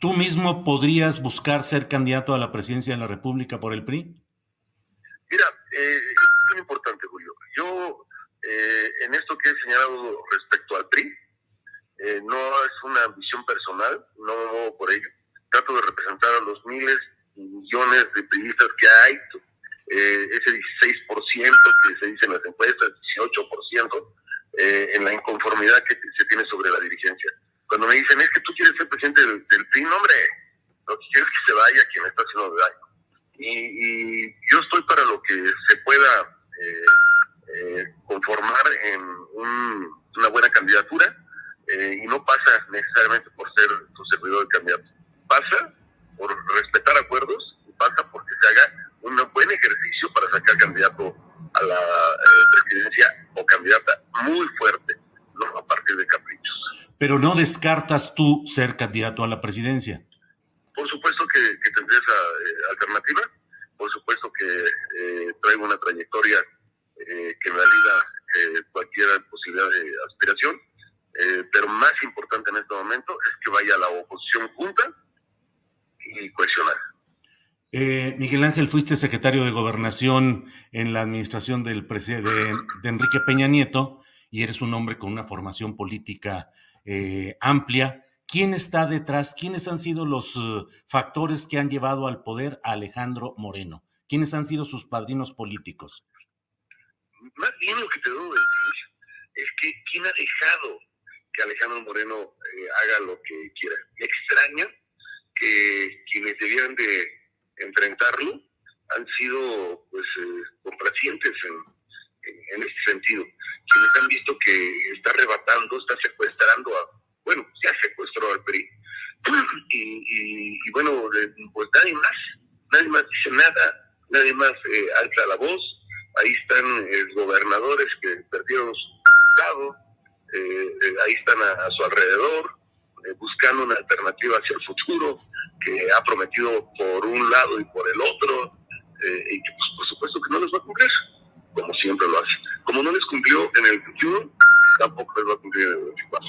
¿Tú mismo podrías buscar ser candidato a la presidencia de la República por el PRI? Mira, eh, es muy importante, Julio. Yo, eh, en esto que he señalado respecto al PRI, eh, no es una ambición personal, no me muevo por ello. Trato de representar a los miles y millones de priistas que hay, eh, ese 16% que se dice en las encuestas, 18%, eh, en la inconformidad que se tiene sobre la dirigencia. Cuando me dicen, es que tú quieres ser presidente del, del PRI, no, hombre, lo que quiero es que se vaya quien está haciendo daño. Y, y yo estoy para lo que se pueda eh, eh, conformar en un, una buena candidatura eh, y no pasa necesariamente por ser tu servidor de candidato. Pasa por respetar acuerdos y pasa porque se haga un buen ejercicio para sacar candidato a la presidencia o candidata muy fuerte, a partir de caprichos. Pero no descartas tú ser candidato a la presidencia. Por supuesto que, que tendré esa eh, alternativa, por supuesto que eh, traigo una trayectoria eh, que me valida eh, cualquier posibilidad de aspiración, pero más importante en este momento es que vaya la oposición junta y cohesionada. Eh, Miguel Ángel, fuiste secretario de Gobernación en la administración del de, de Enrique Peña Nieto y eres un hombre con una formación política eh, amplia. ¿Quién está detrás? ¿Quiénes han sido los uh, factores que han llevado al poder a Alejandro Moreno? ¿Quiénes han sido sus padrinos políticos? Más bien lo que te debo decir es que quién ha dejado que Alejandro Moreno eh, haga lo que quiera. Me extraña que quienes debieran de enfrentarlo han sido pues eh, complacientes en, en, en, este sentido. Quienes han visto que está arrebatando, está secuestrando a, bueno, ya secuestró al PRI. y, bueno, pues nadie más, nadie más dice nada, nadie más eh, alza la voz. Ahí están eh, gobernadores que perdieron su estado, eh, ahí están a, su alrededor, eh, buscando una alternativa hacia el futuro, que ha prometido por un lado y por el otro, eh, y que pues, por supuesto que no les va a cumplir, como siempre lo hace. Como no les cumplió en el 21, tampoco les va a cumplir en el 24.